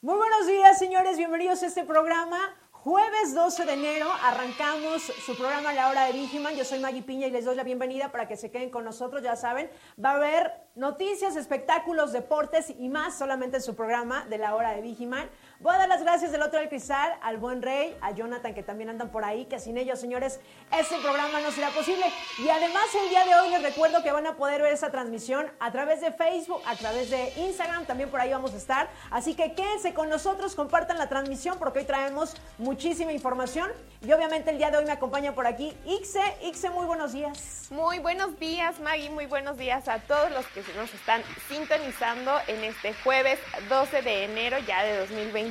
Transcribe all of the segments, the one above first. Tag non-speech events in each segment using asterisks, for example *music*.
Muy buenos días, señores. Bienvenidos a este programa. Jueves 12 de enero arrancamos su programa La Hora de Vigiman. Yo soy Maggie Piña y les doy la bienvenida para que se queden con nosotros. Ya saben, va a haber noticias, espectáculos, deportes y más solamente en su programa de La Hora de Vigiman. Voy a dar las gracias del otro del cristal al buen Rey, a Jonathan que también andan por ahí, que sin ellos, señores, este programa no será posible. Y además el día de hoy les recuerdo que van a poder ver esa transmisión a través de Facebook, a través de Instagram, también por ahí vamos a estar. Así que quédense con nosotros, compartan la transmisión porque hoy traemos muchísima información. Y obviamente el día de hoy me acompaña por aquí Ixe. Ixe, muy buenos días. Muy buenos días, Maggie. Muy buenos días a todos los que nos están sintonizando en este jueves 12 de enero ya de 2020.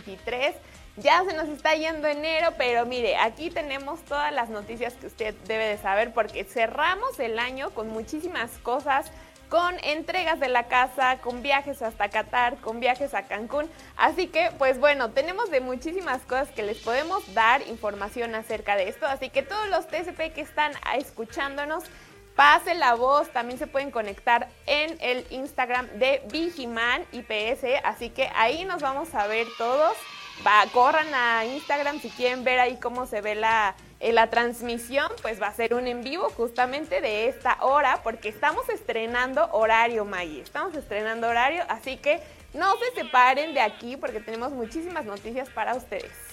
Ya se nos está yendo enero, pero mire, aquí tenemos todas las noticias que usted debe de saber porque cerramos el año con muchísimas cosas con entregas de la casa, con viajes hasta Qatar, con viajes a Cancún. Así que, pues bueno, tenemos de muchísimas cosas que les podemos dar información acerca de esto. Así que todos los TCP que están escuchándonos, pase la voz. También se pueden conectar en el Instagram de Vigiman IPS. Así que ahí nos vamos a ver todos. Va, corran a Instagram si quieren ver ahí cómo se ve la, eh, la transmisión, pues va a ser un en vivo justamente de esta hora, porque estamos estrenando horario, Maggie. Estamos estrenando horario, así que no se separen de aquí porque tenemos muchísimas noticias para ustedes.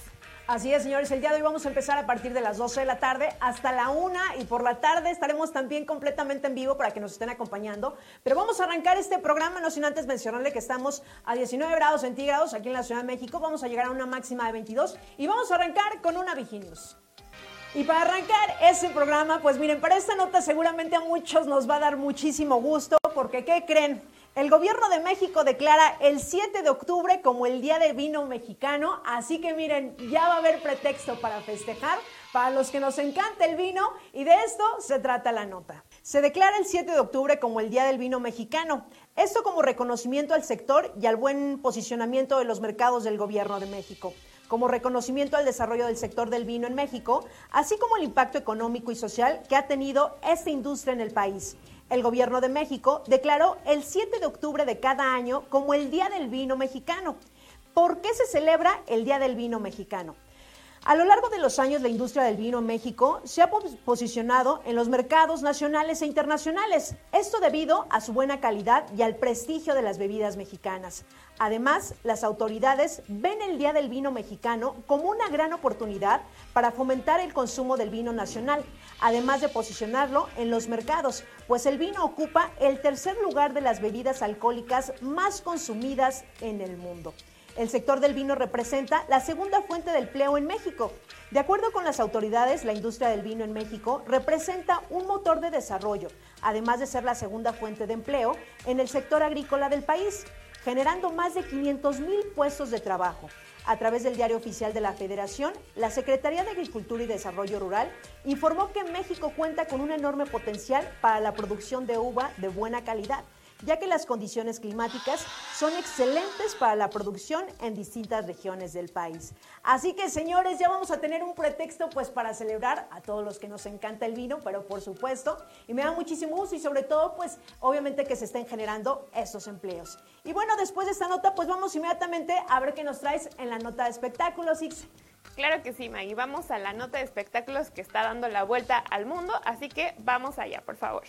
Así es, señores, el día de hoy vamos a empezar a partir de las 12 de la tarde hasta la 1 y por la tarde estaremos también completamente en vivo para que nos estén acompañando. Pero vamos a arrancar este programa, no sin antes mencionarle que estamos a 19 grados centígrados aquí en la Ciudad de México, vamos a llegar a una máxima de 22 y vamos a arrancar con una Viginius. Y para arrancar ese programa, pues miren, para esta nota seguramente a muchos nos va a dar muchísimo gusto porque ¿qué creen? El gobierno de México declara el 7 de octubre como el Día del Vino Mexicano, así que miren, ya va a haber pretexto para festejar para los que nos encanta el vino y de esto se trata la nota. Se declara el 7 de octubre como el Día del Vino Mexicano, esto como reconocimiento al sector y al buen posicionamiento de los mercados del gobierno de México como reconocimiento al desarrollo del sector del vino en México, así como el impacto económico y social que ha tenido esta industria en el país el gobierno de México declaró el 7 de octubre de cada año como el Día del Vino Mexicano. ¿Por qué se celebra el Día del Vino Mexicano? A lo largo de los años, la industria del vino en México se ha posicionado en los mercados nacionales e internacionales, esto debido a su buena calidad y al prestigio de las bebidas mexicanas. Además, las autoridades ven el Día del Vino Mexicano como una gran oportunidad para fomentar el consumo del vino nacional, además de posicionarlo en los mercados, pues el vino ocupa el tercer lugar de las bebidas alcohólicas más consumidas en el mundo. El sector del vino representa la segunda fuente de empleo en México. De acuerdo con las autoridades, la industria del vino en México representa un motor de desarrollo, además de ser la segunda fuente de empleo en el sector agrícola del país, generando más de 500 mil puestos de trabajo. A través del diario oficial de la Federación, la Secretaría de Agricultura y Desarrollo Rural informó que México cuenta con un enorme potencial para la producción de uva de buena calidad ya que las condiciones climáticas son excelentes para la producción en distintas regiones del país. Así que señores, ya vamos a tener un pretexto pues para celebrar a todos los que nos encanta el vino, pero por supuesto, y me da muchísimo gusto y sobre todo pues obviamente que se estén generando estos empleos. Y bueno, después de esta nota pues vamos inmediatamente a ver qué nos traes en la nota de espectáculos, X. Claro que sí, Maggie. Vamos a la nota de espectáculos que está dando la vuelta al mundo, así que vamos allá, por favor.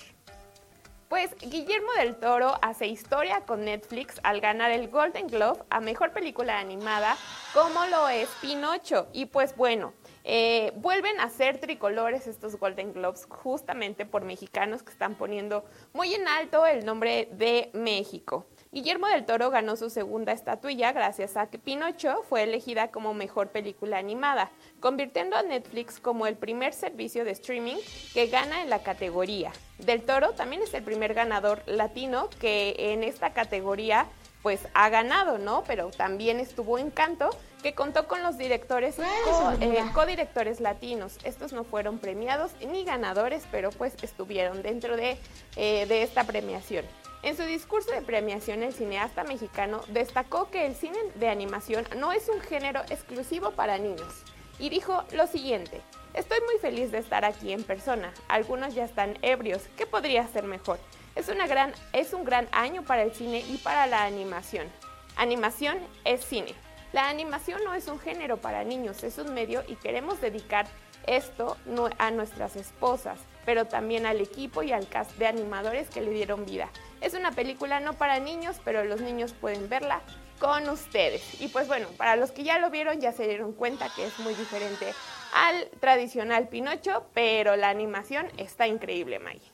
Pues Guillermo del Toro hace historia con Netflix al ganar el Golden Globe a Mejor Película Animada, como lo es Pinocho. Y pues bueno, eh, vuelven a ser tricolores estos Golden Globes justamente por mexicanos que están poniendo muy en alto el nombre de México. Guillermo del Toro ganó su segunda estatuilla gracias a que Pinocho fue elegida como mejor película animada, convirtiendo a Netflix como el primer servicio de streaming que gana en la categoría. Del Toro también es el primer ganador latino que en esta categoría pues ha ganado, ¿no? Pero también estuvo Encanto, que contó con los directores eh, codirectores latinos. Estos no fueron premiados ni ganadores, pero pues estuvieron dentro de, eh, de esta premiación. En su discurso de premiación, el cineasta mexicano destacó que el cine de animación no es un género exclusivo para niños y dijo lo siguiente, estoy muy feliz de estar aquí en persona, algunos ya están ebrios, ¿qué podría ser mejor? Es, una gran, es un gran año para el cine y para la animación. Animación es cine. La animación no es un género para niños, es un medio y queremos dedicar esto a nuestras esposas, pero también al equipo y al cast de animadores que le dieron vida. Es una película no para niños, pero los niños pueden verla con ustedes. Y pues bueno, para los que ya lo vieron ya se dieron cuenta que es muy diferente al tradicional Pinocho, pero la animación está increíble, Maggie.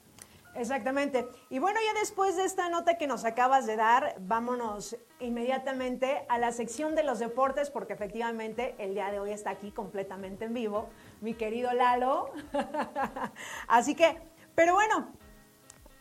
Exactamente. Y bueno, ya después de esta nota que nos acabas de dar, vámonos inmediatamente a la sección de los deportes, porque efectivamente el día de hoy está aquí completamente en vivo, mi querido Lalo. *laughs* Así que, pero bueno,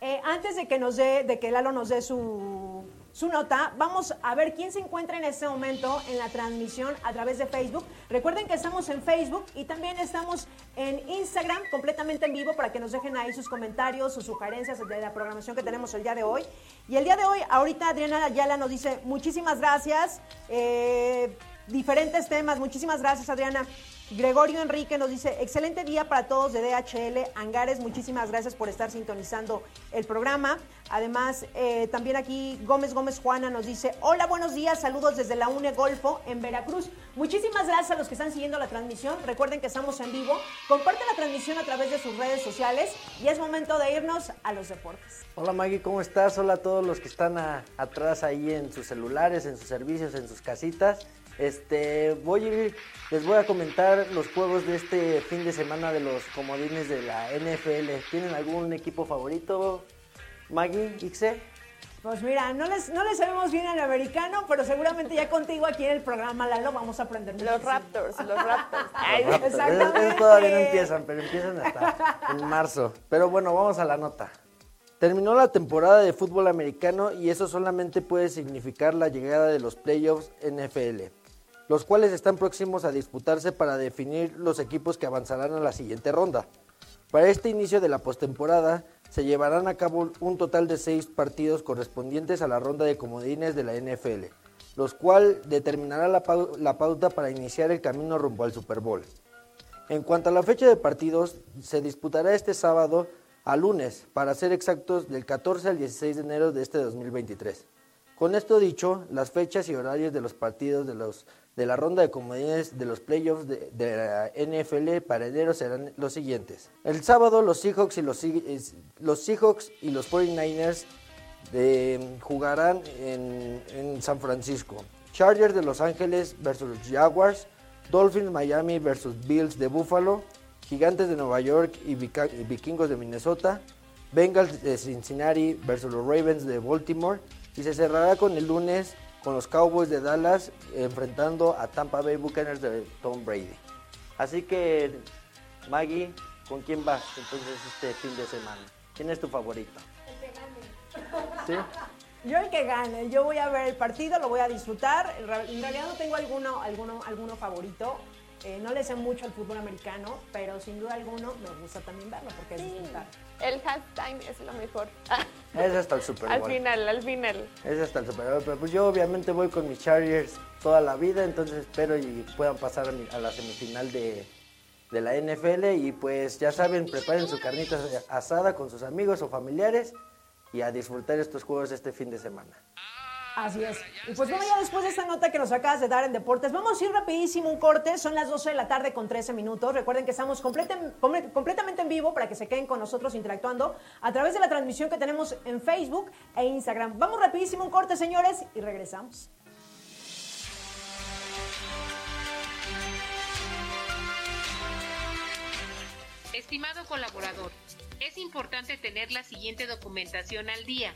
eh, antes de que nos dé, que Lalo nos dé su su nota. Vamos a ver quién se encuentra en este momento en la transmisión a través de Facebook. Recuerden que estamos en Facebook y también estamos en Instagram completamente en vivo para que nos dejen ahí sus comentarios, sus sugerencias de la programación que tenemos el día de hoy. Y el día de hoy, ahorita Adriana Ayala nos dice muchísimas gracias. Eh, diferentes temas. Muchísimas gracias, Adriana. Gregorio Enrique nos dice, excelente día para todos de DHL Angares, muchísimas gracias por estar sintonizando el programa. Además, eh, también aquí Gómez Gómez Juana nos dice, hola, buenos días, saludos desde la UNE Golfo en Veracruz. Muchísimas gracias a los que están siguiendo la transmisión, recuerden que estamos en vivo, comparten la transmisión a través de sus redes sociales y es momento de irnos a los deportes. Hola Maggie, ¿cómo estás? Hola a todos los que están atrás ahí en sus celulares, en sus servicios, en sus casitas. Este, voy les voy a comentar los juegos de este fin de semana de los comodines de la NFL. ¿Tienen algún equipo favorito, Maggie, Ixe? Pues mira, no les, no les sabemos bien al americano, pero seguramente ya contigo aquí en el programa, Lalo, vamos a aprender Los Raptors, los *laughs* Raptors. Exactamente. todavía no empiezan, pero empiezan hasta en marzo. Pero bueno, vamos a la nota. Terminó la temporada de fútbol americano y eso solamente puede significar la llegada de los playoffs NFL los cuales están próximos a disputarse para definir los equipos que avanzarán a la siguiente ronda. Para este inicio de la postemporada se llevarán a cabo un total de seis partidos correspondientes a la ronda de comodines de la NFL, los cuales determinará la, la pauta para iniciar el camino rumbo al Super Bowl. En cuanto a la fecha de partidos, se disputará este sábado a lunes, para ser exactos, del 14 al 16 de enero de este 2023. Con esto dicho, las fechas y horarios de los partidos de los de la ronda de comodines de los playoffs de, la NFL para enero serán los siguientes. El sábado los Seahawks y los, los, Seahawks y los 49ers jugarán en, San Francisco. Chargers de Los Ángeles versus Jaguars. Dolphins Miami versus Bills de Buffalo. Gigantes de Nueva York y Vikingos de Minnesota. Bengals de Cincinnati versus los Ravens de Baltimore. Y se cerrará con el lunes con los Cowboys de Dallas enfrentando a Tampa Bay Buccaneers de Tom Brady. Así que, Maggie, ¿con quién vas entonces este fin de semana? ¿Quién es tu favorito? El que gane. ¿Sí? Yo el que gane, yo voy a ver el partido, lo voy a disfrutar. En realidad no tengo alguno, alguno, alguno favorito. Eh, no le sé mucho al fútbol americano, pero sin duda alguno me gusta también verlo porque es disfrutar. El halftime es lo mejor. *laughs* Es hasta el Super Bowl. Al final, al final. Es hasta el Super Bowl, pero pues yo obviamente voy con mis Chargers toda la vida, entonces espero y puedan pasar a, la semifinal de, de la NFL y pues ya saben, preparen su carnita asada con sus amigos o familiares y a disfrutar estos juegos este fin de semana. Así es. Y pues bueno, ya después de esta nota que nos acabas de dar en deportes, vamos a ir rapidísimo un corte. Son las 12 de la tarde con 13 minutos. Recuerden que estamos completamente en vivo para que se queden con nosotros interactuando a través de la transmisión que tenemos en Facebook e Instagram. Vamos rapidísimo un corte, señores, y regresamos. Estimado colaborador, es importante tener la siguiente documentación al día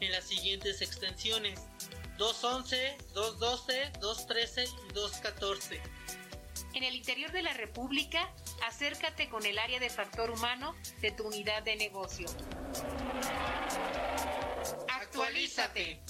en las siguientes extensiones 211, 212, 213 y 214. En el interior de la República, acércate con el área de factor humano de tu unidad de negocio. Actualízate.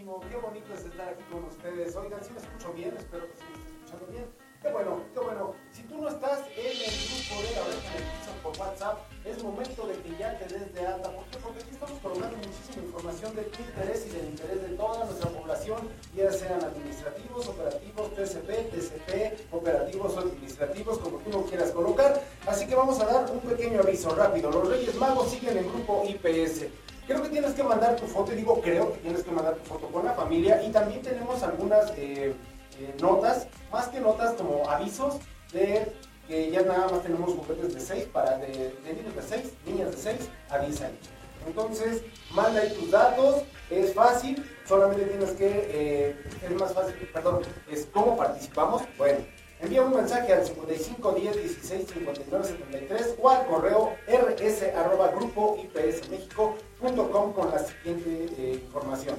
Qué bonito es estar aquí con ustedes. Oigan, si me escucho bien, espero que se me esté escuchando bien. Qué bueno, qué bueno. Si tú no estás en el grupo de la oreja por WhatsApp, es momento de que ya te des de alta. ¿Por qué? Porque aquí estamos colocando muchísima información de tu interés y del interés de toda nuestra población, ya sean administrativos, operativos, TCP, TCP, operativos o administrativos, como tú lo quieras colocar. Así que vamos a dar un pequeño aviso rápido. Los Reyes Magos siguen en grupo IPS. Creo que tienes que mandar tu foto, y digo creo que tienes que mandar tu foto con la familia y también tenemos algunas eh, eh, notas, más que notas como avisos de que ya nada más tenemos juguetes de 6 para de, niños de 6, niñas de 6 a 10 años. Entonces, manda ahí tus datos, es fácil, solamente tienes que, eh, es más fácil, perdón, es cómo participamos. Bueno, envía un mensaje al 55 10 16 59 73 o al correo rs arroba grupo ipsmexico.com con la siguiente eh, información.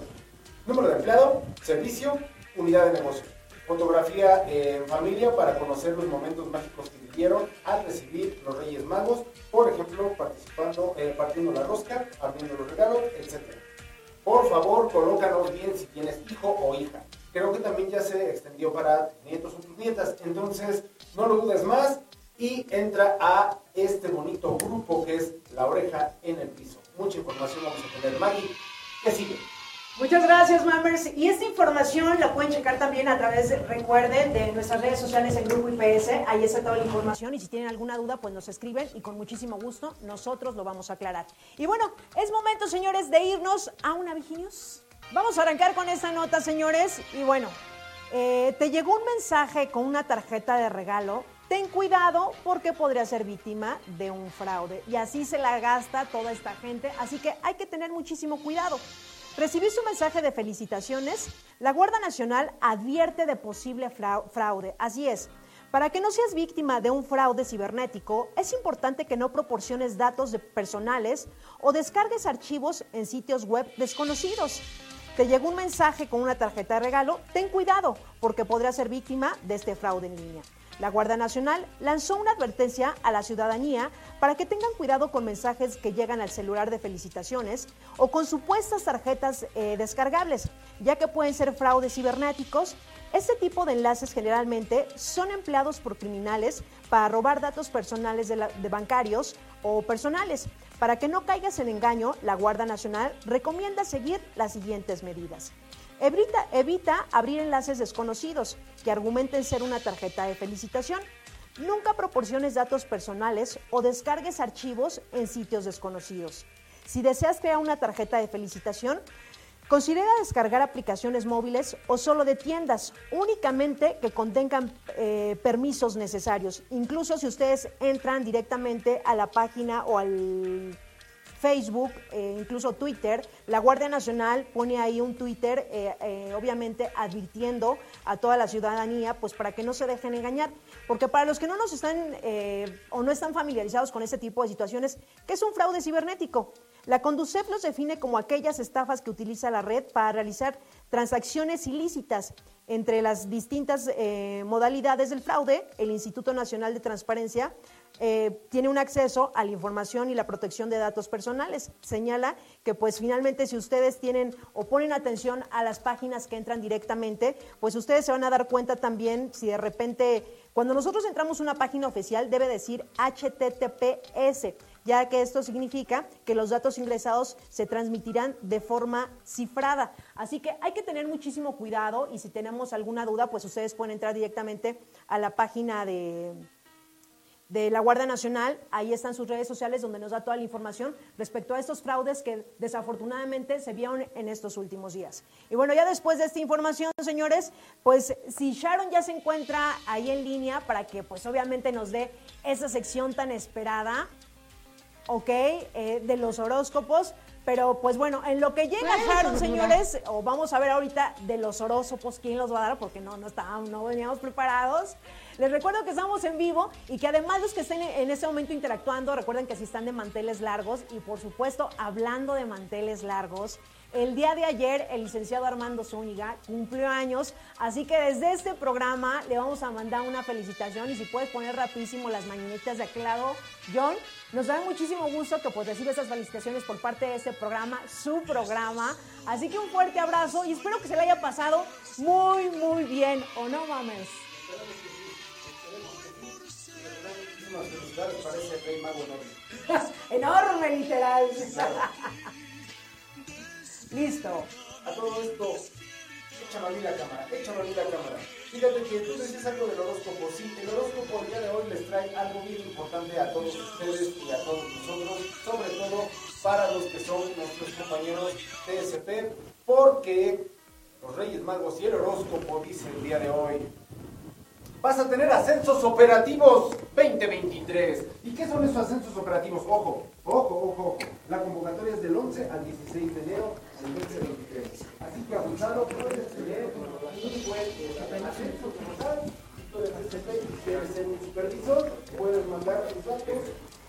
Número de empleado, servicio, unidad de negocio. Fotografía en familia para conocer los momentos mágicos que vivieron al recibir los Reyes Magos, por ejemplo, participando, eh, partiendo la rosca, abriendo los regalos, etc. Por favor, colócanos bien si tienes hijo o hija. Creo que también ya se extendió para nietos o tus nietas. Entonces, no lo dudes más y entra a este bonito grupo que es La Oreja en el Piso. Mucha información vamos a tener. Maggie, ¿qué sigue? Muchas gracias, Mammers. Y esta información la pueden checar también a través, de- recuerden, de nuestras redes sociales en Grupo IPS. Ahí está toda la información. Y si tienen alguna duda, pues nos escriben y con muchísimo gusto nosotros lo vamos a aclarar. Y bueno, es momento, señores, de irnos a una Viginius. Vamos a arrancar con esta nota, señores. Y bueno, eh, te llegó un mensaje con una tarjeta de regalo. Ten cuidado porque podría ser víctima de un fraude. Y así se la gasta toda esta gente. Así que hay que tener muchísimo cuidado. Recibiste un mensaje de felicitaciones. La Guardia Nacional advierte de posible frau- fraude. Así es. Para que no seas víctima de un fraude cibernético, es importante que no proporciones datos personales o descargues archivos en sitios web desconocidos. Te llegó un mensaje con una tarjeta de regalo, ten cuidado porque podrás ser víctima de este fraude en línea. La Guardia Nacional lanzó una advertencia a la ciudadanía para que tengan cuidado con mensajes que llegan al celular de felicitaciones o con supuestas tarjetas eh, descargables, ya que pueden ser fraudes cibernéticos. Este tipo de enlaces generalmente son empleados por criminales para robar datos personales de, de bancarios o personales. Para que no caigas en engaño, la Guardia Nacional recomienda seguir las siguientes medidas. Evita, evita abrir enlaces desconocidos que argumenten ser una tarjeta de felicitación. Nunca proporciones datos personales o descargues archivos en sitios desconocidos. Si deseas crear una tarjeta de felicitación, considera descargar aplicaciones móviles o solo de tiendas, únicamente que contengan eh, permisos necesarios. Incluso si ustedes entran directamente a la página o al Facebook, eh, incluso Twitter, la Guardia Nacional pone ahí un Twitter, eh, eh, obviamente advirtiendo a toda la ciudadanía, pues para que no se dejen engañar. Porque para los que no nos están o no están familiarizados con este tipo de situaciones, ¿qué es un fraude cibernético? La Conducef los define como aquellas estafas que utiliza la red para realizar transacciones ilícitas. Entre las distintas eh, modalidades del fraude, el Instituto Nacional de Transparencia eh, tiene un acceso a la información y la protección de datos personales. Señala que pues finalmente si ustedes tienen o ponen atención a las páginas que entran directamente, pues ustedes se van a dar cuenta también si de repente, cuando nosotros entramos a una página oficial debe decir HTTPS, ya que esto significa que los datos ingresados se transmitirán de forma cifrada. Así que hay que tener muchísimo cuidado y si tenemos alguna duda, pues ustedes pueden entrar directamente a la página de de la Guardia Nacional. Ahí están sus redes sociales donde nos da toda la información respecto a estos fraudes que desafortunadamente se vieron en estos últimos días. Y bueno, ya después de esta información, señores, pues si Sharon ya se encuentra ahí en línea para que pues obviamente nos dé esa sección tan esperada, ¿ok? Eh, de los horóscopos. Pero pues bueno, en lo que llega Sharon, señores, o vamos a ver ahorita de los horóscopos quién los va a dar, porque no, no estábamos, no veníamos preparados. Les recuerdo que estamos en vivo y que además los que estén en este momento interactuando, recuerden que si están de manteles largos y por supuesto hablando de manteles largos, el día de ayer el licenciado Armando Zúñiga cumplió años, así que desde este programa le vamos a mandar una felicitación y si puedes poner rapidísimo las mañanitas de aquel lado, John, nos da muchísimo gusto que pues reciba esas felicitaciones por parte de este programa, su programa, así que un fuerte abrazo y espero que se le haya pasado muy, muy bien, ¿o no mames? *laughs* enorme. literal. *laughs* Listo. A todo esto, échame a mí la cámara, échame a mí la cámara. Fíjate que tú decías algo del horóscopo. Sí, el horóscopo el día de hoy les trae algo bien importante a todos ustedes y a todos nosotros, sobre todo para los que son nuestros compañeros TSP, porque los Reyes Magos y el horóscopo dice el día de hoy vas a tener ascensos operativos 2023. ¿Y qué son esos ascensos operativos? Ojo, ojo, ojo, La convocatoria es del 11 al 16 de enero del 2023. Así que abusado, puedes tener un buen ascenso como tal. Puedes ser un supervisor, puedes mandar tus datos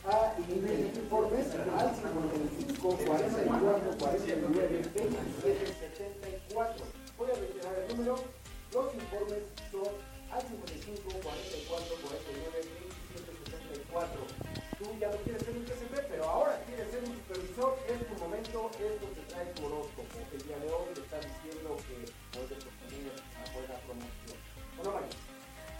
a informes al 55 44 49 27 74. Voy a reiterar el número. Los informes son al 55 44 49 27 74. Tú ya no quieres ser un TCP, pero ahora quieres ser un supervisor, es tu momento, es lo tu horóscopo. El día de hoy te está diciendo que puedes obtener una buena promoción. ¿O no,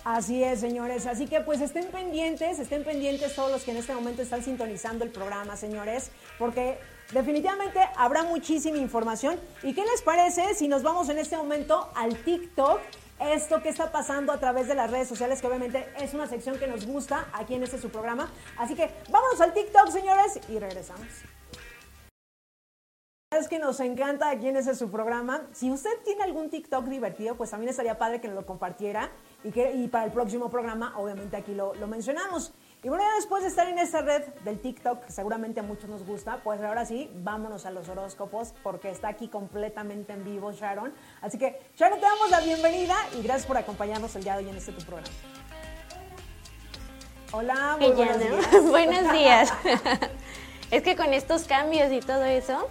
Así es, señores. Así que pues estén pendientes, estén pendientes todos los que en este momento están sintonizando el programa, señores, porque definitivamente habrá muchísima información. ¿Y qué les parece si nos vamos en este momento al TikTok esto que está pasando a través de las redes sociales, que obviamente es una sección que nos gusta aquí en este su programa. Así que vámonos al TikTok, señores, y regresamos. Es que nos encanta aquí en ese su programa. Si usted tiene algún TikTok divertido, pues también estaría padre que nos lo compartiera y que y para el próximo programa, obviamente aquí lo, lo mencionamos. Y bueno, después de estar en esta red del TikTok, que seguramente a muchos nos gusta, pues ahora sí, vámonos a los horóscopos, porque está aquí completamente en vivo Sharon. Así que, Sharon, te damos la bienvenida y gracias por acompañarnos el día de hoy en este tu programa. Hola, muy *laughs* buenos días. buenos *laughs* días. es que con estos cambios y todo eso,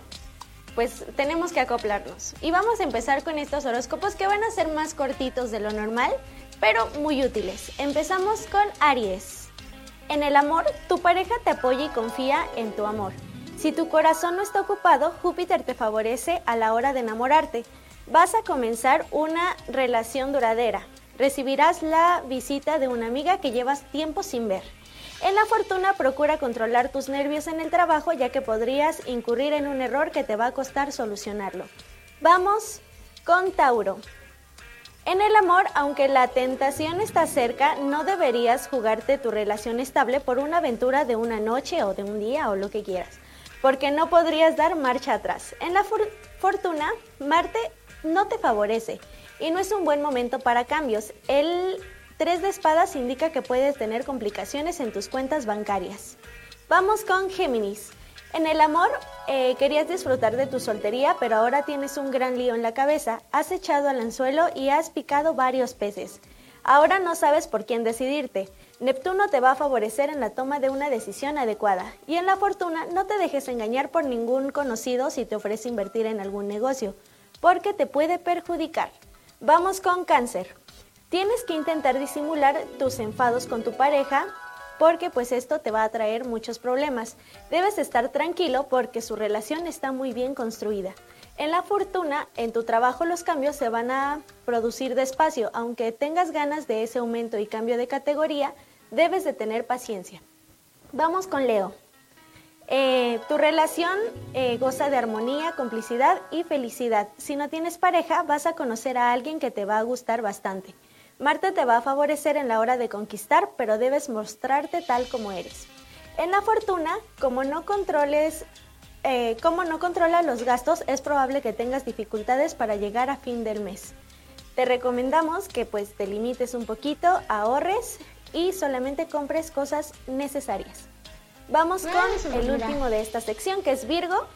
pues tenemos que acoplarnos. Y vamos a empezar con estos horóscopos que van a ser más cortitos de lo normal, pero muy útiles. Empezamos con Aries. En el amor, tu pareja te apoya y confía en tu amor. Si tu corazón no está ocupado, Júpiter te favorece a la hora de enamorarte. Vas a comenzar una relación duradera. Recibirás la visita de una amiga que llevas tiempo sin ver. En la fortuna procura controlar tus nervios en el trabajo ya que podrías incurrir en un error que te va a costar solucionarlo. Vamos con Tauro. En el amor, aunque la tentación está cerca, no deberías jugarte tu relación estable por una aventura de una noche o de un día o lo que quieras, porque no podrías dar marcha atrás. En la fortuna, Marte no te favorece y no es un buen momento para cambios. El 3 de espadas indica que puedes tener complicaciones en tus cuentas bancarias. Vamos con Géminis. En el amor, eh, querías disfrutar de tu soltería, pero ahora tienes un gran lío en la cabeza. Has echado al anzuelo y has picado varios peces. Ahora no sabes por quién decidirte. Neptuno te va a favorecer en la toma de una decisión adecuada. Y en la fortuna, no te dejes engañar por ningún conocido si te ofrece invertir en algún negocio, porque te puede perjudicar. Vamos con cáncer. Tienes que intentar disimular tus enfados con tu pareja porque pues esto te va a traer muchos problemas. Debes estar tranquilo porque su relación está muy bien construida. En la fortuna, en tu trabajo los cambios se van a producir despacio, aunque tengas ganas de ese aumento y cambio de categoría, debes de tener paciencia. Vamos con Leo. Eh, tu relación eh, goza de armonía, complicidad y felicidad. Si no tienes pareja, vas a conocer a alguien que te va a gustar bastante. Marte te va a favorecer en la hora de conquistar, pero debes mostrarte tal como eres. En la fortuna, como no controles eh, como no controla los gastos, es probable que tengas dificultades para llegar a fin del mes. Te recomendamos que pues te limites un poquito, ahorres y solamente compres cosas necesarias. Vamos con el último de esta sección que es Virgo.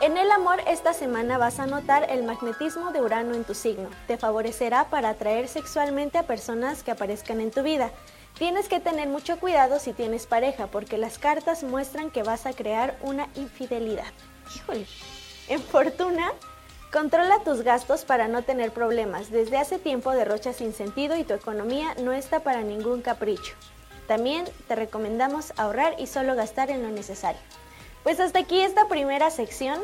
En el amor esta semana vas a notar el magnetismo de Urano en tu signo. Te favorecerá para atraer sexualmente a personas que aparezcan en tu vida. Tienes que tener mucho cuidado si tienes pareja porque las cartas muestran que vas a crear una infidelidad. Híjole. En fortuna, controla tus gastos para no tener problemas. Desde hace tiempo derrochas sin sentido y tu economía no está para ningún capricho. También te recomendamos ahorrar y solo gastar en lo necesario. Pues hasta aquí esta primera sección.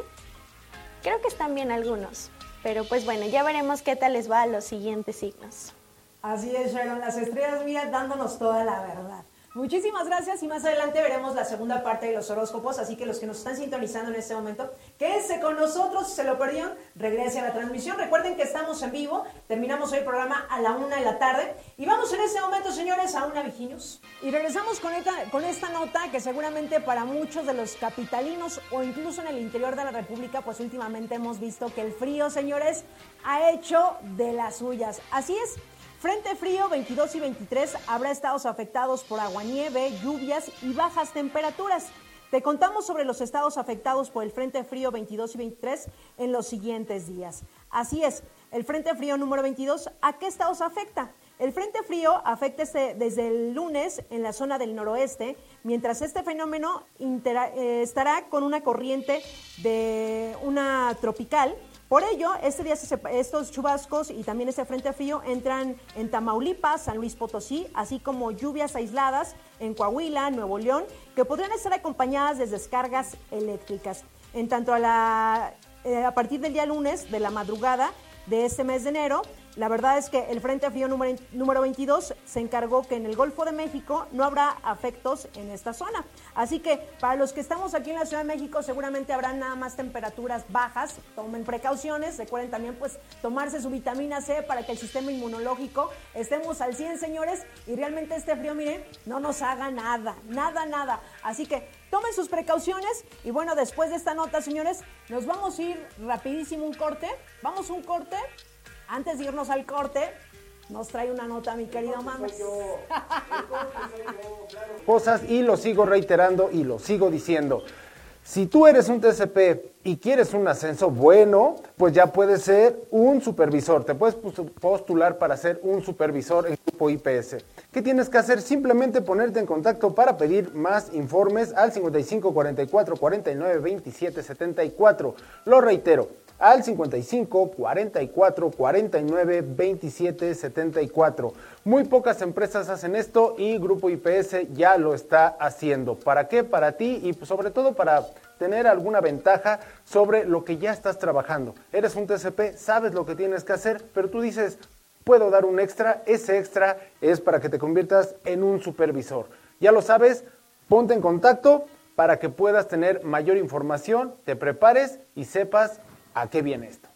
Creo que están bien algunos. Pero pues bueno, ya veremos qué tal les va a los siguientes signos. Así es, Sharon, las estrellas, mira, dándonos toda la verdad. Muchísimas gracias y más adelante veremos la segunda parte de los horóscopos, así que los que nos están sintonizando en este momento, quédense con nosotros, si se lo perdieron, regrese a la transmisión. Recuerden que estamos en vivo, terminamos hoy el programa a la una de la tarde y vamos en este momento, señores, a una Viginius. Y regresamos con esta, con esta nota que seguramente para muchos de los capitalinos o incluso en el interior de la República, pues últimamente hemos visto que el frío, señores, ha hecho de las suyas. Así es. Frente frío 22 y 23 habrá estados afectados por aguanieve, lluvias y bajas temperaturas. Te contamos sobre los estados afectados por el Frente Frío 22 y 23 en los siguientes días. Así es, el Frente Frío número 22, ¿a qué estados afecta? El Frente Frío afecta desde el lunes en la zona del noroeste, mientras este fenómeno eh, estará con una corriente de una tropical por ello, este día estos chubascos y también este frente frío entran en Tamaulipas, San Luis Potosí, así como lluvias aisladas en Coahuila, Nuevo León, que podrían estar acompañadas de descargas eléctricas. En tanto a, eh, a partir del día lunes de la madrugada de este mes de enero, la verdad es que el Frente Frío número, número 22 se encargó que en el Golfo de México no habrá afectos en esta zona. Así que para los que estamos aquí en la Ciudad de México seguramente habrá nada más temperaturas bajas. Tomen precauciones. Recuerden también pues tomarse su vitamina C para que el sistema inmunológico estemos al 100, señores. Y realmente este frío, miren, no nos haga nada, nada, nada. Así que tomen sus precauciones. Y bueno, después de esta nota, señores, nos vamos a ir rapidísimo un corte. Vamos a un corte antes de irnos al corte, nos trae una nota, mi querido Mames. *laughs* Cosas y lo sigo reiterando y lo sigo diciendo. Si tú eres un TCP y quieres un ascenso bueno, pues ya puedes ser un supervisor. Te puedes postular para ser un supervisor en Grupo IPS. ¿Qué tienes que hacer? Simplemente ponerte en contacto para pedir más informes al 55 44 49 27 74. Lo reitero, al 55 44 49 27 74. Muy pocas empresas hacen esto y Grupo IPS ya lo está haciendo. ¿Para qué? Para ti y sobre todo para tener alguna ventaja sobre lo que ya estás trabajando. Eres un TCP, sabes lo que tienes que hacer, pero tú dices, puedo dar un extra, ese extra es para que te conviertas en un supervisor. Ya lo sabes, ponte en contacto para que puedas tener mayor información, te prepares y sepas a qué viene esto.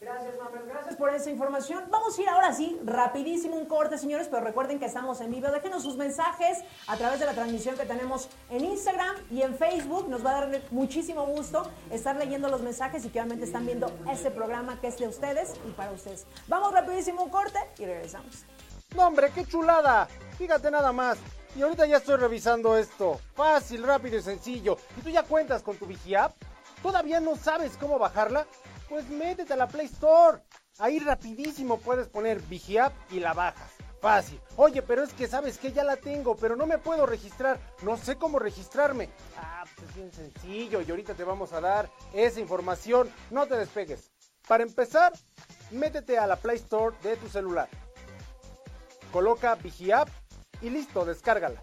Gracias, Gracias por esa información. Vamos a ir ahora sí, rapidísimo un corte, señores, pero recuerden que estamos en vivo. Déjenos sus mensajes a través de la transmisión que tenemos en Instagram y en Facebook. Nos va a dar muchísimo gusto estar leyendo los mensajes y que obviamente están viendo este programa que es de ustedes y para ustedes. Vamos rapidísimo un corte y regresamos. No, hombre, qué chulada. Fíjate nada más. Y ahorita ya estoy revisando esto. Fácil, rápido y sencillo. ¿Y tú ya cuentas con tu Vigiapp? ¿Todavía no sabes cómo bajarla? Pues métete a la Play Store. Ahí rapidísimo puedes poner Vigiap y la bajas. Fácil. Oye, pero es que sabes que ya la tengo, pero no me puedo registrar. No sé cómo registrarme. Ah, pues es bien sencillo y ahorita te vamos a dar esa información. No te despegues. Para empezar, métete a la Play Store de tu celular. Coloca Vigiap y listo, descárgala.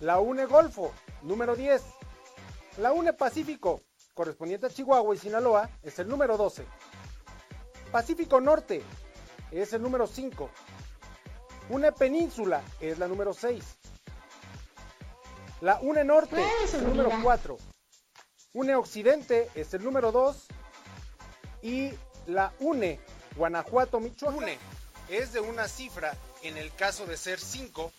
La UNE Golfo, número 10. La UNE Pacífico, correspondiente a Chihuahua y Sinaloa, es el número 12. Pacífico Norte es el número 5. UNE Península es la número 6. La UNE Norte es el número 4. UNE Occidente es el número 2. Y la UNE Guanajuato Michoacán es de una cifra, en el caso de ser 5,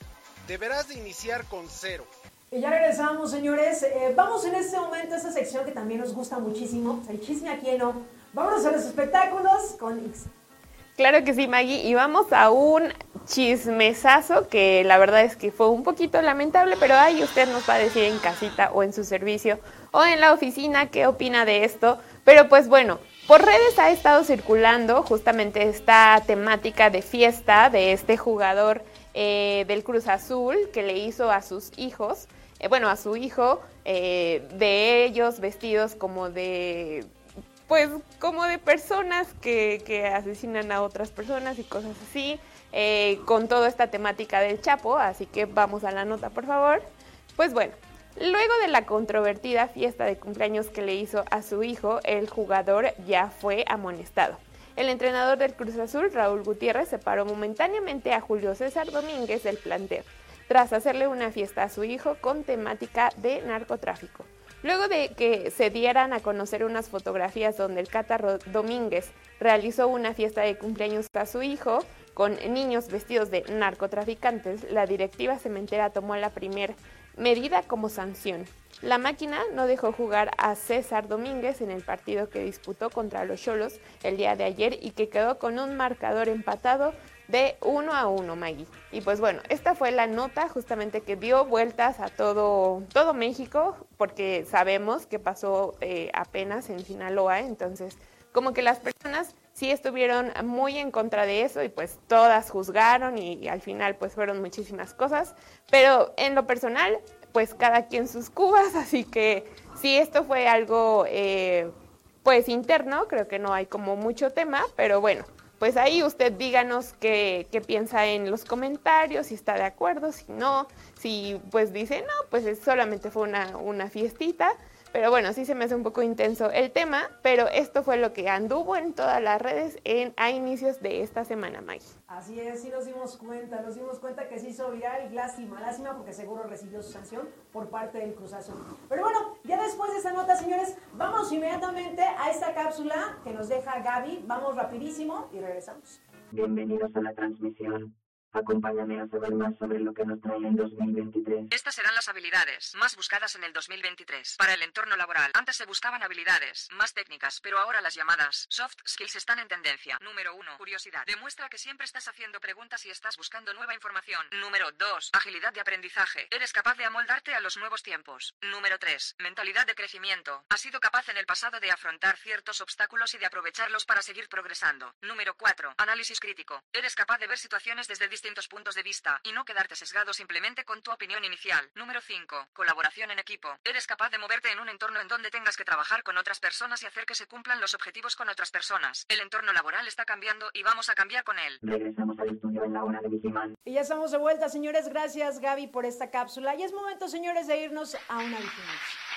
deberás de iniciar con 0. Y ya regresamos, señores. Eh, vamos en este momento a esa sección que también nos gusta muchísimo. El chisme aquí no. Vámonos a los espectáculos con X. Claro que sí, Maggie. Y vamos a un chismesazo que la verdad es que fue un poquito lamentable, pero ahí usted nos va a decir en casita o en su servicio o en la oficina qué opina de esto. Pero pues bueno, por redes ha estado circulando justamente esta temática de fiesta de este jugador eh, del Cruz Azul que le hizo a sus hijos, eh, bueno, a su hijo, eh, de ellos vestidos como de pues como de personas que, que, asesinan a otras personas y cosas así, con toda esta temática del Chapo, así que vamos a la nota, por favor. Pues bueno, luego de la controvertida fiesta de cumpleaños que le hizo a su hijo, el jugador ya fue amonestado. El entrenador del Cruz Azul, Raúl Gutiérrez, separó momentáneamente a Julio César Domínguez del plantel, tras hacerle una fiesta a su hijo con temática de narcotráfico. Luego de que se dieran a conocer unas fotografías donde el Cata Domínguez realizó una fiesta de cumpleaños a su hijo con niños vestidos de narcotraficantes, la directiva cementera tomó la primera medida como sanción. La máquina no dejó jugar a César Domínguez en el partido que disputó contra los Cholos el día de ayer y que quedó con un marcador empatado de uno a uno, Maggie. Y pues bueno, esta fue la nota justamente que dio vueltas a todo, todo México, porque sabemos que pasó eh, apenas en Sinaloa, entonces como que las personas sí estuvieron muy en contra de eso y pues todas juzgaron y, al final pues fueron muchísimas cosas, pero en lo personal pues cada quien sus cubas, *laughs* así que si esto fue algo eh, pues interno, creo que no hay como mucho tema, pero bueno, pues ahí usted díganos qué, qué, piensa en los comentarios, si está de acuerdo, si no, si pues dice, no, pues solamente fue una, una fiestita. Pero bueno, sí se me hace un poco intenso el tema, pero esto fue lo que anduvo en todas las redes en, a inicios de esta semana, Maggie. Así es, sí nos dimos cuenta, nos dimos cuenta que se hizo viral y lástima, lástima porque seguro recibió su sanción por parte del Cruz Azul. Pero bueno, ya después de esta nota, señores, vamos inmediatamente a esta cápsula que nos deja Gaby. Vamos rapidísimo y regresamos. Bienvenidos a la transmisión. Acompáñame a saber más sobre lo que nos trae el 2023. Estas serán las habilidades más buscadas en el 2023. Para el entorno laboral, antes se buscaban habilidades más técnicas, pero ahora las llamadas soft skills están en tendencia. Número 1. Curiosidad. Demuestra que siempre estás haciendo preguntas y estás buscando nueva información. Número 2. Agilidad de aprendizaje. Eres capaz de amoldarte a los nuevos tiempos. Número 3. Mentalidad de crecimiento. Has sido capaz en el pasado de afrontar ciertos obstáculos y de aprovecharlos para seguir progresando. Número 4. Análisis crítico. Eres capaz de ver situaciones desde distintos puntos de vista y no quedarte sesgado simplemente con tu opinión inicial. Número 5. Colaboración en equipo. Eres capaz de moverte en un entorno en donde tengas que trabajar con otras personas y hacer que se cumplan los objetivos con otras personas. El entorno laboral está cambiando y vamos a cambiar con él. Regresamos al estudio en la hora de Vigimán. Y ya estamos de vuelta, señores. Gracias, Gaby, por esta cápsula. Y es momento, señores, de irnos a una vigilancia.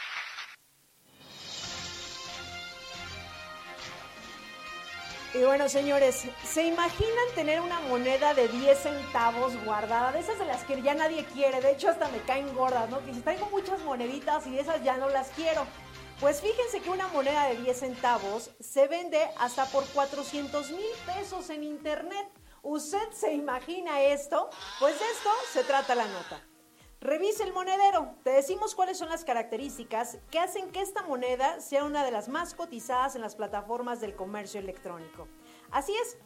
Y bueno, señores, ¿se imaginan tener una moneda de 10 centavos guardada? De esas de las que ya nadie quiere, de hecho hasta me caen gordas, ¿no? Que si traigo muchas moneditas y esas ya no las quiero. Pues fíjense que una moneda de 10 centavos se vende hasta por 400 mil pesos en internet. ¿Usted se imagina esto? Pues de esto se trata la nota. Revise el monedero. Te decimos cuáles son las características que hacen que esta moneda sea una de las más cotizadas en las plataformas del comercio electrónico. Así es.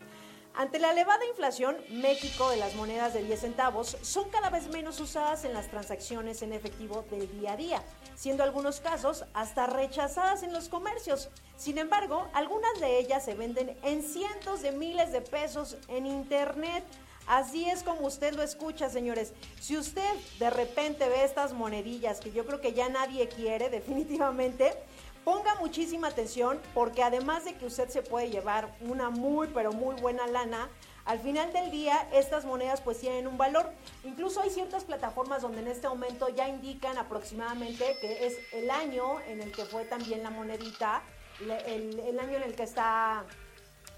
Ante la elevada inflación, México de las monedas de 10 centavos son cada vez menos usadas en las transacciones en efectivo del día a día, siendo algunos casos hasta rechazadas en los comercios. Sin embargo, algunas de ellas se venden en cientos de miles de pesos en Internet. Así es como usted lo escucha, señores. Si usted de repente ve estas monedillas que yo creo que ya nadie quiere, *laughs* definitivamente, ponga muchísima atención porque además de que usted se puede llevar una muy pero muy buena lana, al final del día estas monedas pues tienen un valor. Incluso hay ciertas plataformas donde en este momento ya indican aproximadamente que es el año en el que fue también la monedita, el, el año en el que está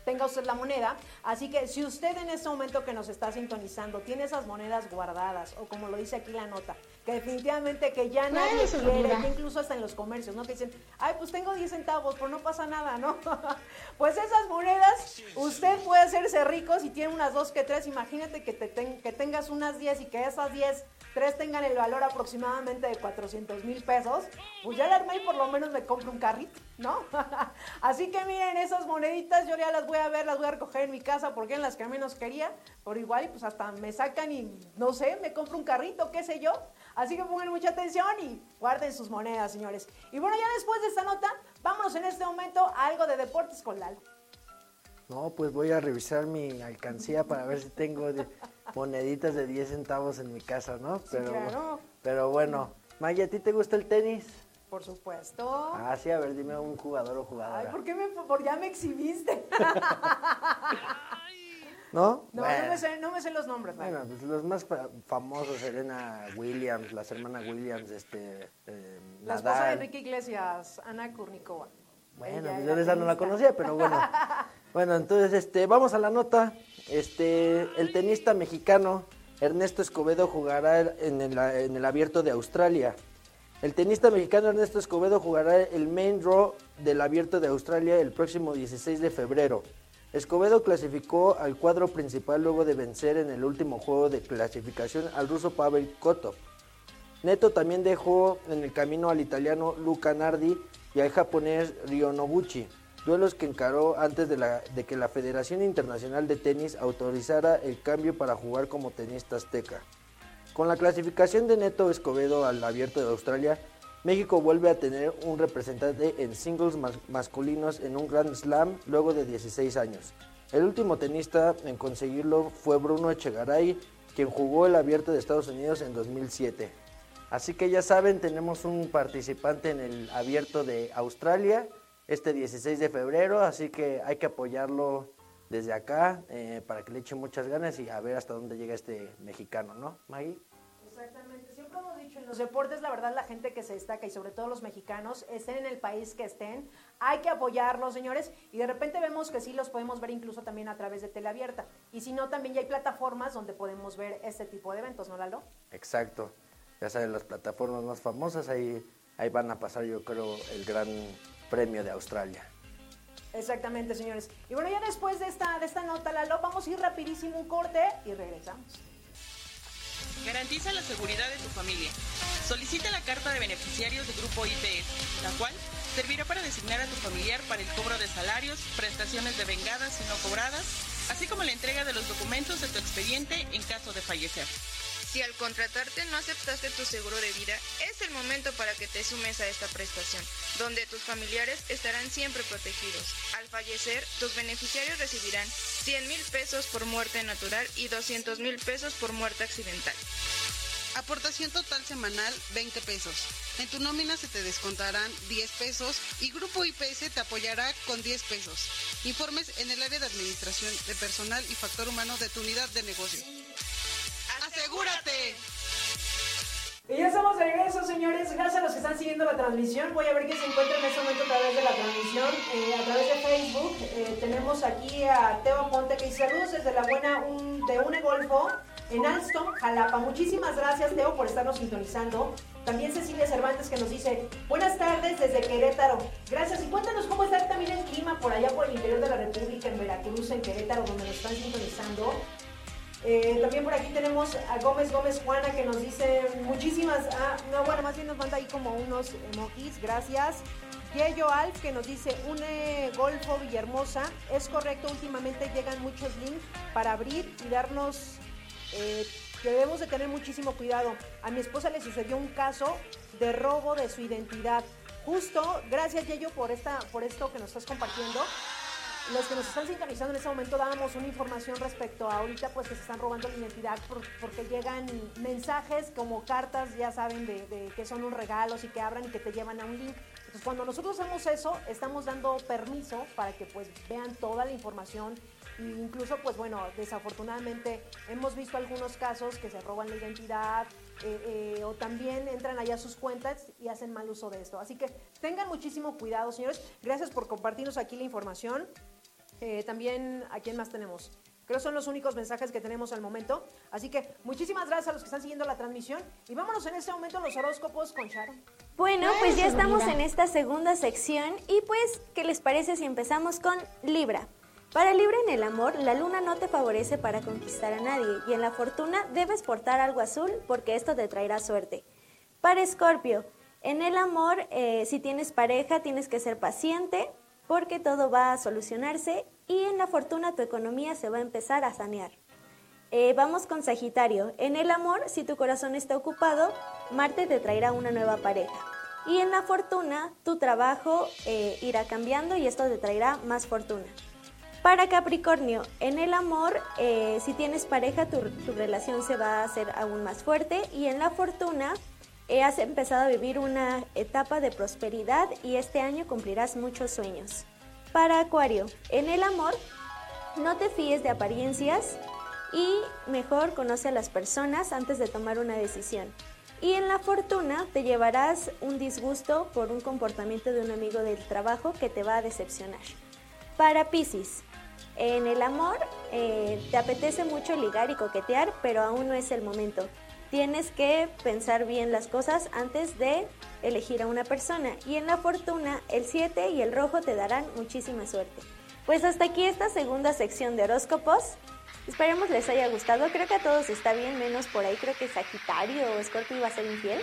tenga usted la moneda. Así que si usted en este momento que nos está sintonizando tiene esas monedas guardadas, o como lo dice aquí la nota, que definitivamente que ya nadie quiere, incluso hasta en los comercios, ¿no? Que dicen, ay, pues tengo 10 centavos, pues no pasa nada, ¿no? *laughs* pues esas monedas, usted puede hacerse rico si tiene unas dos que tres. Imagínate que, te que tengas unas 10 y que esas 10 tres tengan el valor aproximadamente de 400 mil pesos, pues ya la armé y por lo menos me compro un carrito, ¿no? *laughs* Así que miren, esas moneditas yo ya las voy a ver, las voy a recoger en mi casa porque en las que menos quería, por igual pues hasta me sacan y no sé, me compro un carrito, qué sé yo. Así que pongan mucha atención y guarden sus monedas, señores. Y bueno, ya después de esta nota, vámonos en este momento a algo de deportes con Lalo. No, pues voy a revisar mi alcancía para ver si tengo moneditas de 10 centavos en mi casa, ¿no? Pero, claro. pero bueno, Maya, ¿a ti te gusta el tenis? Por supuesto. Ah, sí, a ver, dime un jugador o jugadora. Ay, ¿por qué me, por ya me exhibiste? *laughs* ¿No? No, no, me sé, no, me sé, los nombres. Bueno, pues los más famosos, Serena Williams, las hermanas Williams, este, eh, La esposa de Enrique Iglesias, Ana Kurnikova. Bueno, pues yo esa no la conocía, pero bueno. *laughs* bueno, entonces, este, vamos a la nota. Este, el tenista mexicano Ernesto Escobedo jugará en el, abierto de Australia. El tenista mexicano Ernesto Escobedo jugará el main draw del abierto de Australia el próximo 16 de febrero. Escobedo clasificó al cuadro principal luego de vencer en el último juego de clasificación al ruso Pavel Kotov. Neto también dejó en el camino al italiano Luca Nardi y al japonés Ryonobuchi duelos que encaró antes de, que la Federación Internacional de Tenis autorizara el cambio para jugar como tenista azteca. Con la clasificación de Neto Escobedo al Abierto de Australia, México vuelve a tener un representante en singles masculinos en un Grand Slam luego de 16 años. El último tenista en conseguirlo fue Bruno Echegaray, quien jugó el Abierto de Estados Unidos en 2007. Así que ya saben, tenemos un participante en el Abierto de Australia este 16 de febrero, así que hay que apoyarlo desde acá eh, para que le eche muchas ganas y a ver hasta dónde llega este mexicano, ¿no, Maggie? Exactamente, siempre hemos dicho, en los deportes la verdad la gente que se destaca y sobre todo los mexicanos, estén en el país que estén, hay que apoyarlos, señores, y de repente vemos que sí los podemos ver incluso también a través de teleabierta, y si no, también ya hay plataformas donde podemos ver este tipo de eventos, ¿no, Lalo? Exacto, ya saben, las plataformas más famosas, ahí, ahí van a pasar yo creo el gran premio de Australia. Exactamente, señores. Y bueno, ya después de esta, de esta nota, Lalo, vamos a ir rapidísimo un corte y regresamos. Garantiza la seguridad de tu familia. Solicita la carta de beneficiarios de Grupo IPS, la cual servirá para designar a tu familiar para el cobro de salarios, prestaciones de vengadas y no cobradas, así como la entrega de los documentos de tu expediente en caso de fallecer. Si al contratarte no aceptaste tu seguro de vida, es el momento para que te sumes a esta prestación, donde tus familiares estarán siempre protegidos. Al fallecer, tus beneficiarios recibirán 100 mil pesos por muerte natural y 200 mil pesos por muerte accidental. Aportación total semanal 20 pesos. En tu nómina se te descontarán 10 pesos y Grupo IPS te apoyará con 10 pesos. Informes en el área de administración de personal y factor humano de tu unidad de negocio asegúrate. Y ya estamos de regreso, señores. Gracias a los que están siguiendo la transmisión. Voy a ver qué se encuentra en este momento a través de la transmisión, eh, a través de Facebook. Eh, tenemos aquí a Teo Ponte que dice saludos desde la buena de UNE Golfo en Alstom, Jalapa. Muchísimas gracias, Teo, por estarnos sintonizando. También Cecilia Cervantes que nos dice, buenas tardes desde Querétaro. Gracias. Y cuéntanos cómo está también el clima por allá por el interior de la República, en Veracruz, en Querétaro, donde nos están sintonizando. Eh, también por aquí tenemos a Gómez Gómez Juana que nos dice muchísimas, ah, no, bueno, más bien nos manda ahí como unos emojis, gracias. Yeyo Alf que nos dice, une Golfo Villahermosa, es correcto, últimamente llegan muchos links para abrir y darnos, eh, debemos de tener muchísimo cuidado. A mi esposa le sucedió un caso de robo de su identidad. Justo, gracias Yeyo por, esta, por esto que nos estás compartiendo los que nos están sintonizando en este momento dábamos una información respecto a ahorita pues que se están robando la identidad porque llegan mensajes como cartas, ya saben, de, que son un regalos y que abran y que te llevan a un link. Entonces cuando nosotros hacemos eso, estamos dando permiso para que pues vean toda la información E incluso, pues bueno, desafortunadamente hemos visto algunos casos que se roban la identidad eh, eh, o también entran allá a sus cuentas y hacen mal uso de esto. Así que tengan muchísimo cuidado, señores. Gracias por compartirnos aquí la información. Eh, también, ¿a quién más tenemos? Creo que son los únicos mensajes que tenemos al momento. Así que muchísimas gracias a los que están siguiendo la transmisión. Y vámonos en este momento a los horóscopos con Sharon. Bueno, pues ya estamos en esta segunda sección. Y pues, ¿qué les parece si empezamos con Libra? Para Libra en el amor, la luna no te favorece para conquistar a nadie y en la fortuna debes portar algo azul porque esto te traerá suerte. Para Escorpio, en el amor, eh, si tienes pareja, tienes que ser paciente porque todo va a solucionarse y en la fortuna tu economía se va a empezar a sanear. Eh, vamos con Sagitario. En el amor, si tu corazón está ocupado, Marte te traerá una nueva pareja. Y en la fortuna, tu trabajo eh, irá cambiando y esto te traerá más fortuna. Para Capricornio, en el amor, eh, si tienes pareja, tu, relación se va a hacer aún más fuerte y en la fortuna, has empezado a vivir una etapa de prosperidad y este año cumplirás muchos sueños. Para Acuario, en el amor, no te fíes de apariencias y mejor conoce a las personas antes de tomar una decisión. Y en la fortuna te llevarás un disgusto por un comportamiento de un amigo del trabajo que te va a decepcionar. Para Pisces, en el amor eh, te apetece mucho ligar y coquetear, pero aún no es el momento. Tienes que pensar bien las cosas antes de elegir a una persona. Y en la fortuna, el 7 y el rojo te darán muchísima suerte. Pues hasta aquí esta segunda sección de horóscopos. Esperemos les haya gustado. Creo que a todos está bien, menos por ahí creo que Sagitario o Scorpio iba a ser infiel.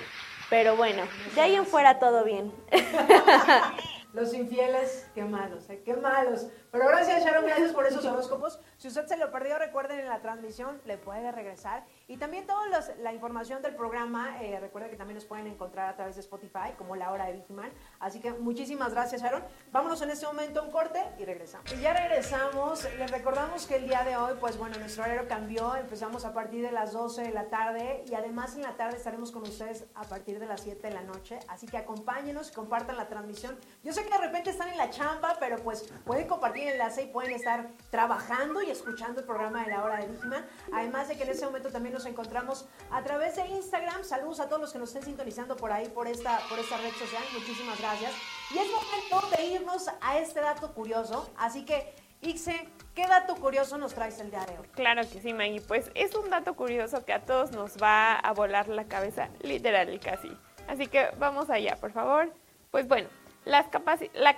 Pero bueno, de ahí en fuera todo bien. *laughs* Los infieles, qué malos, ¿eh? qué malos. Pero gracias Sharon, gracias por esos horóscopos. Si usted se lo perdió, recuerden en la transmisión, le puede regresar. Y también toda la información del programa, eh, recuerden que también nos pueden encontrar a través de Spotify, como La Hora de Vigiman. Así que muchísimas gracias Sharon. Vámonos en este momento a un corte y regresamos. Y ya regresamos. Les recordamos que el día de hoy, pues bueno, nuestro horario cambió. Empezamos a partir de las 12 de la tarde y además en la tarde estaremos con ustedes a partir de las 7 de la noche. Así que acompáñenos, compartan la transmisión. Yo sé que de repente están en la chamba, pero pues pueden compartir el enlace y pueden estar trabajando y escuchando el programa de la hora de Vigiman. Además de que en ese momento también nos encontramos a través de Instagram. Saludos a todos los que nos estén sintonizando por ahí, por esta, por esta red social. Muchísimas gracias. Y es momento de irnos a este dato curioso. Así que, Ixe, ¿Qué dato curioso nos traes el día de hoy? Claro que sí, Maggie. Pues es un dato curioso que a todos nos va a volar la cabeza, literal y casi. Así que vamos allá, por favor. Pues bueno, la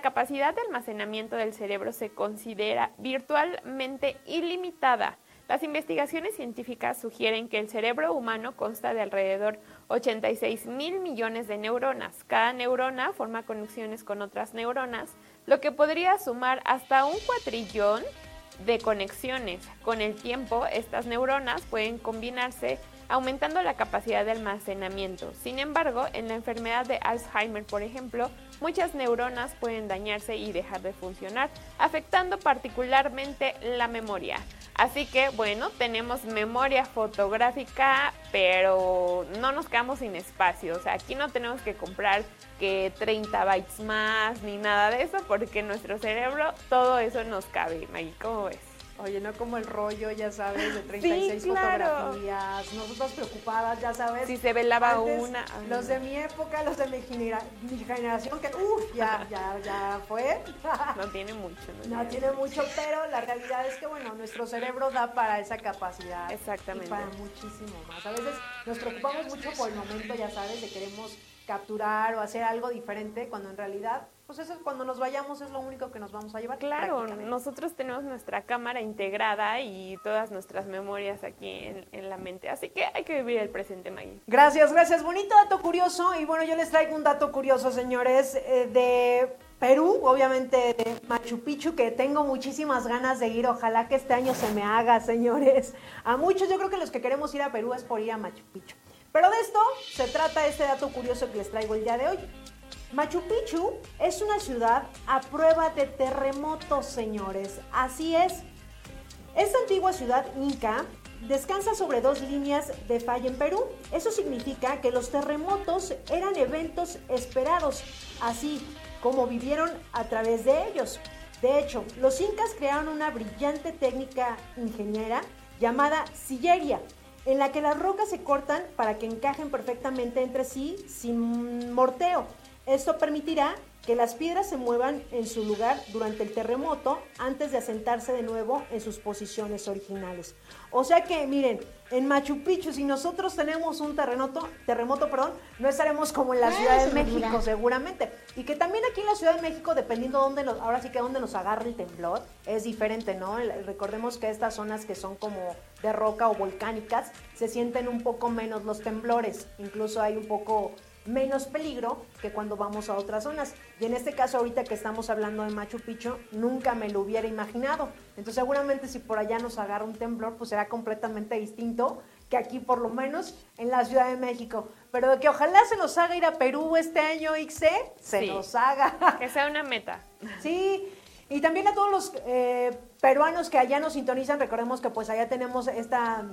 capacidad de almacenamiento del cerebro se considera virtualmente ilimitada. Las investigaciones científicas sugieren que el cerebro humano consta de alrededor 86 mil millones de neuronas. Cada neurona forma conexiones con otras neuronas, lo que podría sumar hasta un cuatrillón de conexiones. Con el tiempo, estas neuronas pueden combinarse aumentando la capacidad de almacenamiento. Sin embargo, en la enfermedad de Alzheimer, por ejemplo, muchas neuronas pueden dañarse y dejar de funcionar, afectando particularmente la memoria. Así que bueno, tenemos memoria fotográfica, pero no nos quedamos sin espacio. O sea, aquí no tenemos que comprar que 30 bytes más ni nada de eso, porque nuestro cerebro todo eso nos cabe. Maggie, ¿cómo ves? Oye, no como el rollo, ya sabes, de 36 fotografías. Nosotros preocupadas, ya sabes. Si se velaba una. Los de mi época, los de mi, generación, que uff, ya, *laughs* ya, ya fue. No tiene mucho. No, tiene mucho, pero la realidad es que, bueno, nuestro cerebro da para esa capacidad. Exactamente. Y para muchísimo más. A veces nos preocupamos mucho por el momento, ya sabes, de queremos capturar o hacer algo diferente, cuando en realidad pues eso cuando nos vayamos es lo único que nos vamos a llevar. Claro, nosotros tenemos nuestra cámara integrada y todas nuestras memorias aquí en, la mente, así que hay que vivir el presente, Maggie. Gracias, gracias. Bonito dato curioso y bueno, yo les traigo un dato curioso, señores, eh, de Perú, obviamente de Machu Picchu, que tengo muchísimas ganas de ir. Ojalá que este año se me haga, señores. A muchos, yo creo que los que queremos ir a Perú es por ir a Machu Picchu. Pero de esto se trata este dato curioso que les traigo el día de hoy. Machu Picchu es una ciudad a prueba de terremotos, señores. Así es. Esta antigua ciudad inca descansa sobre dos líneas de falla en Perú. Eso significa que los terremotos eran eventos esperados, así como vivieron a través de ellos. De hecho, los incas crearon una brillante técnica ingeniera llamada sillería, en la que las rocas se cortan para que encajen perfectamente entre sí sin morteo. Esto permitirá que las piedras se muevan en su lugar durante el terremoto antes de asentarse de nuevo en sus posiciones originales. O sea que, miren, en Machu Picchu, si nosotros tenemos un terremoto, terremoto perdón, no estaremos como en la Ciudad de México, seguramente. Y que también aquí en la Ciudad de México, dependiendo dónde nos, ahora sí que dónde nos agarre el temblor, es diferente, ¿no? Recordemos que estas zonas que son como de roca o volcánicas, se sienten un poco menos los temblores. Incluso hay un poco menos peligro que cuando vamos a otras zonas. Y en este caso, ahorita que estamos hablando de Machu Picchu, nunca me lo hubiera imaginado. Entonces, seguramente si por allá nos agarra un temblor, pues será completamente distinto que aquí, por lo menos, en la Ciudad de México. Pero de que ojalá se nos haga ir a Perú este año, XC, se nos haga. Que sea una meta. Sí, y también a todos los eh, peruanos que allá nos sintonizan, recordemos que pues allá tenemos esta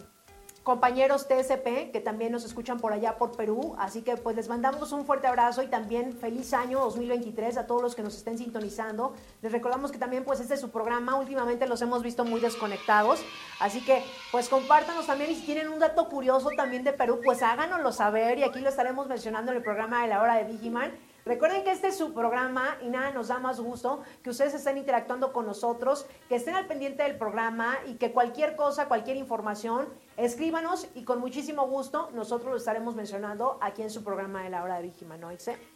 compañeros TSP que también nos escuchan por allá por Perú. Así que pues les mandamos un fuerte abrazo y también feliz año 2023 a todos los que nos estén sintonizando. Les recordamos que también pues este es su programa. Últimamente los hemos visto muy desconectados. Así que pues compártanos también y si tienen un dato curioso también de Perú pues háganoslo saber y aquí lo estaremos mencionando en el programa de la hora de Digiman. Recuerden que este es su programa y nada nos da más gusto que ustedes estén interactuando con nosotros, que estén al pendiente del programa y que cualquier cosa, cualquier información, escríbanos y con muchísimo gusto nosotros lo estaremos mencionando aquí en su programa de la hora de Víjima, ¿no,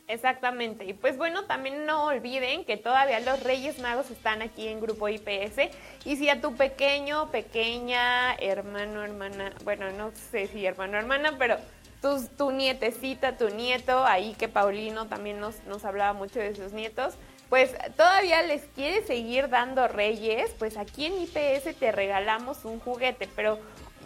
Exactamente. Y pues bueno, también no olviden que todavía los Reyes Magos están aquí en Grupo IPS y si a tu pequeño, pequeña, hermano, hermana, bueno, no sé si hermano, hermana, pero tu, nietecita, tu nieto, ahí que Paulino también nos, nos hablaba mucho de sus nietos, pues todavía les quiere seguir dando reyes, pues aquí en IPS te regalamos un juguete, pero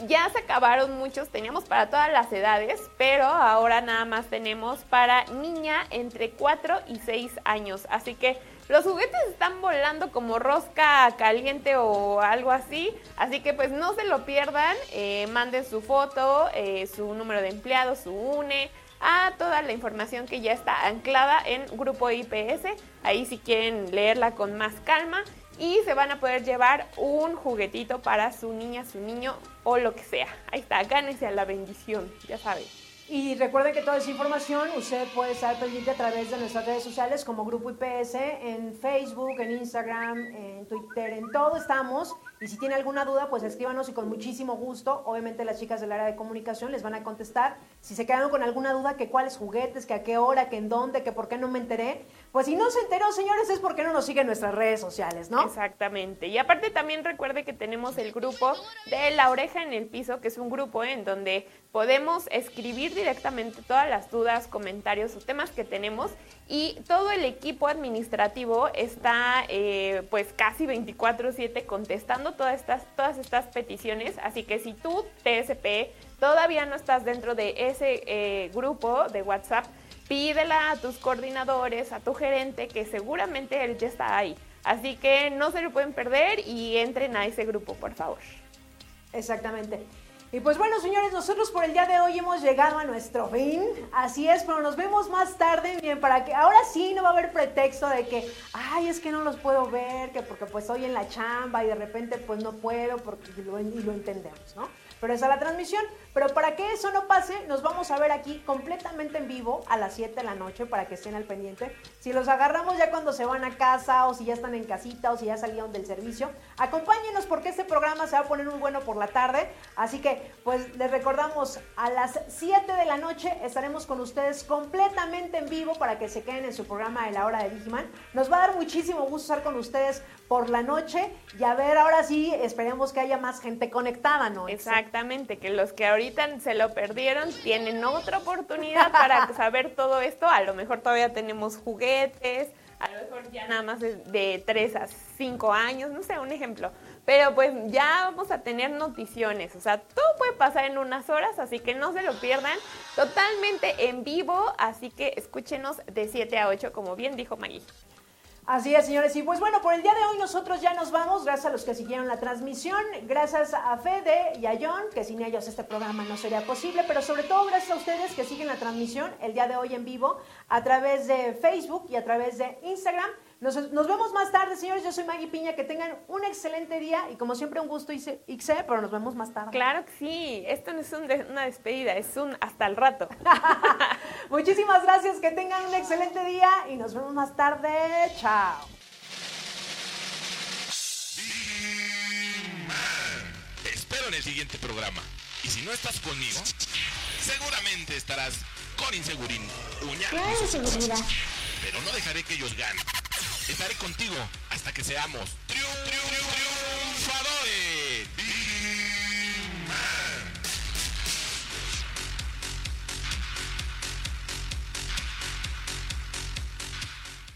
ya se acabaron muchos, teníamos para todas las edades, pero ahora nada más tenemos para niña entre 4 y 6 años, así que los juguetes están volando como rosca caliente o algo así, así que pues no se lo pierdan, eh, manden su foto, eh, su número de empleados, su UNE, a toda la información que ya está anclada en Grupo IPS, ahí si quieren leerla con más calma y se van a poder llevar un juguetito para su niña, su niño o lo que sea. Ahí está, gánese a la bendición, ya saben. Y recuerden que toda esa información usted puede estar pendiente a través de nuestras redes sociales como Grupo IPS, en Facebook, en Instagram, en Twitter, en todo estamos. Y si tiene alguna duda, pues escríbanos y con muchísimo gusto, obviamente las chicas del área de comunicación les van a contestar. Si se quedaron con alguna duda, que cuáles juguetes, que a qué hora, que en dónde, que por qué no me enteré, pues si no se enteró, señores, es porque no nos siguen nuestras redes sociales, ¿no? Exactamente. Y aparte también recuerde que tenemos el grupo de La Oreja en el Piso, que es un grupo en donde podemos escribir directamente todas las dudas, comentarios o temas que tenemos y todo el equipo administrativo está eh, pues casi 24/7 contestando todas estas, todas estas peticiones. Así que si tú, TSP, todavía no estás dentro de ese eh, grupo de WhatsApp, pídela a tus coordinadores, a tu gerente, que seguramente él ya está ahí. Así que no se lo pueden perder y entren a ese grupo, por favor. Exactamente. Y pues bueno, señores, nosotros por el día de hoy hemos llegado a nuestro fin. Así es, pero nos vemos más tarde. Bien, para que ahora sí no va a haber pretexto de que, ay, es que no los puedo ver, que porque pues estoy en la chamba y de repente pues no puedo, porque lo, y lo entendemos, ¿no? Pero es a la transmisión. Pero para que eso no pase, nos vamos a ver aquí completamente en vivo a las 7 de la noche para que estén al pendiente. Si los agarramos ya cuando se van a casa o si ya están en casita o si ya salieron del servicio, acompáñenos porque este programa se va a poner muy bueno por la tarde. Así que pues les recordamos a las 7 de la noche estaremos con ustedes completamente en vivo para que se queden en su programa de la hora de Digiman. Nos va a dar muchísimo gusto estar con ustedes por la noche y a ver ahora sí esperemos que haya más gente conectada, ¿no? Exactamente, que los que ahorita se lo perdieron tienen otra oportunidad para *laughs* saber todo esto. A lo mejor todavía tenemos juguetes, a lo mejor ya nada más de, de 3 a 5 años, no sé, un ejemplo. Pero pues ya vamos a tener noticiones, o sea, todo puede pasar en unas horas, así que no se lo pierdan. Totalmente en vivo, así que escúchenos de 7 a 8, como bien dijo Maggie. Así es, señores. Y pues bueno, por el día de hoy nosotros ya nos vamos. Gracias a los que siguieron la transmisión. Gracias a Fede y a John, que sin ellos este programa no sería posible. Pero sobre todo gracias a ustedes que siguen la transmisión el día de hoy en vivo a través de Facebook y a través de Instagram. Nos, nos vemos más tarde, señores. Yo soy Maggie Piña. Que tengan un excelente día y como siempre un gusto, Ixe, pero nos vemos más tarde. Claro que sí. Esto no es un de- una despedida, es un hasta el rato. *laughs* Muchísimas gracias. Que tengan un excelente día y nos vemos más tarde. Chao. Te espero en el siguiente programa. Y si no estás conmigo, seguramente estarás con Insegurín, Uña Claro. Pero no dejaré que ellos ganen. Estaré contigo hasta que seamos.